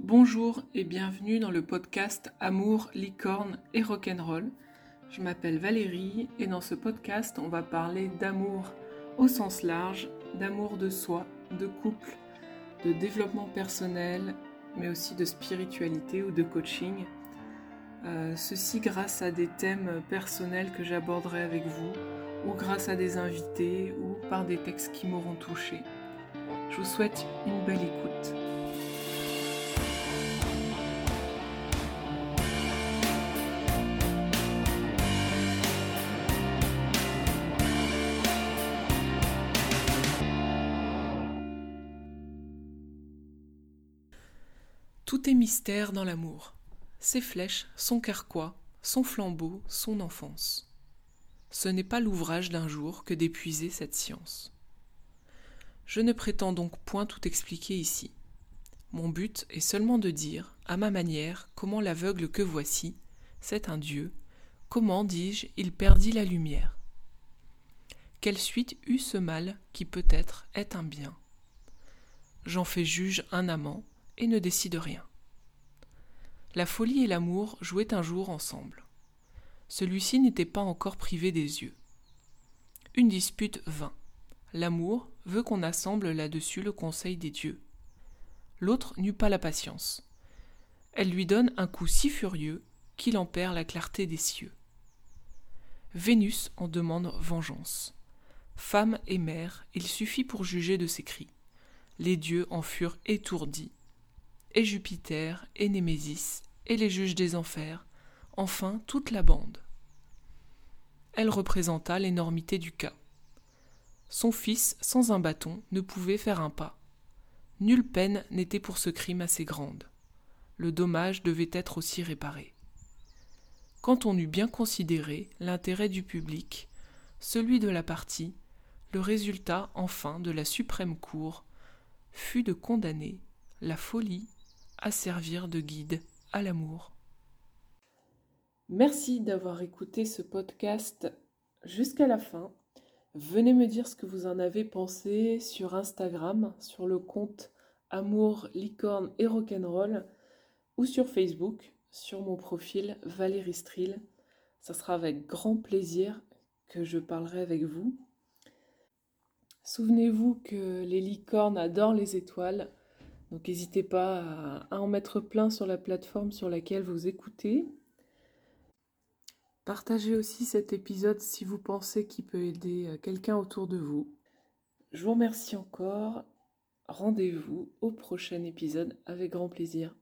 Bonjour et bienvenue dans le podcast Amour, licorne et rock'n'roll. Je m'appelle Valérie et dans ce podcast on va parler d'amour au sens large, d'amour de soi, de couple, de développement personnel, mais aussi de spiritualité ou de coaching. Euh, ceci grâce à des thèmes personnels que j'aborderai avec vous, ou grâce à des invités, ou par des textes qui m'auront touché. Je vous souhaite une belle écoute. Tout est mystère dans l'amour. Ses flèches, son carquois, son flambeau, son enfance. Ce n'est pas l'ouvrage d'un jour que d'épuiser cette science. Je ne prétends donc point tout expliquer ici. Mon but est seulement de dire, à ma manière, comment l'aveugle que voici, c'est un Dieu, comment, dis-je, il perdit la lumière. Quelle suite eut ce mal qui peut-être est un bien? J'en fais juge un amant et ne décide rien. La folie et l'amour jouaient un jour ensemble. Celui-ci n'était pas encore privé des yeux. Une dispute vint. L'amour veut qu'on assemble là-dessus le conseil des dieux. L'autre n'eut pas la patience. Elle lui donne un coup si furieux qu'il en perd la clarté des cieux. Vénus en demande vengeance. Femme et mère, il suffit pour juger de ses cris. Les dieux en furent étourdis. Et Jupiter, et Némésis, et les juges des enfers, enfin toute la bande. Elle représenta l'énormité du cas. Son fils, sans un bâton, ne pouvait faire un pas. Nulle peine n'était pour ce crime assez grande. Le dommage devait être aussi réparé. Quand on eut bien considéré l'intérêt du public, celui de la partie, le résultat enfin de la suprême cour fut de condamner la folie à servir de guide à l'amour. Merci d'avoir écouté ce podcast jusqu'à la fin. Venez me dire ce que vous en avez pensé sur Instagram, sur le compte Amour, Licorne et Rock'n'Roll ou sur Facebook, sur mon profil Valérie Strill. Ça sera avec grand plaisir que je parlerai avec vous. Souvenez-vous que les licornes adorent les étoiles, donc n'hésitez pas à en mettre plein sur la plateforme sur laquelle vous écoutez. Partagez aussi cet épisode si vous pensez qu'il peut aider euh, quelqu'un autour de vous. Je vous remercie encore. Rendez-vous au prochain épisode avec grand plaisir.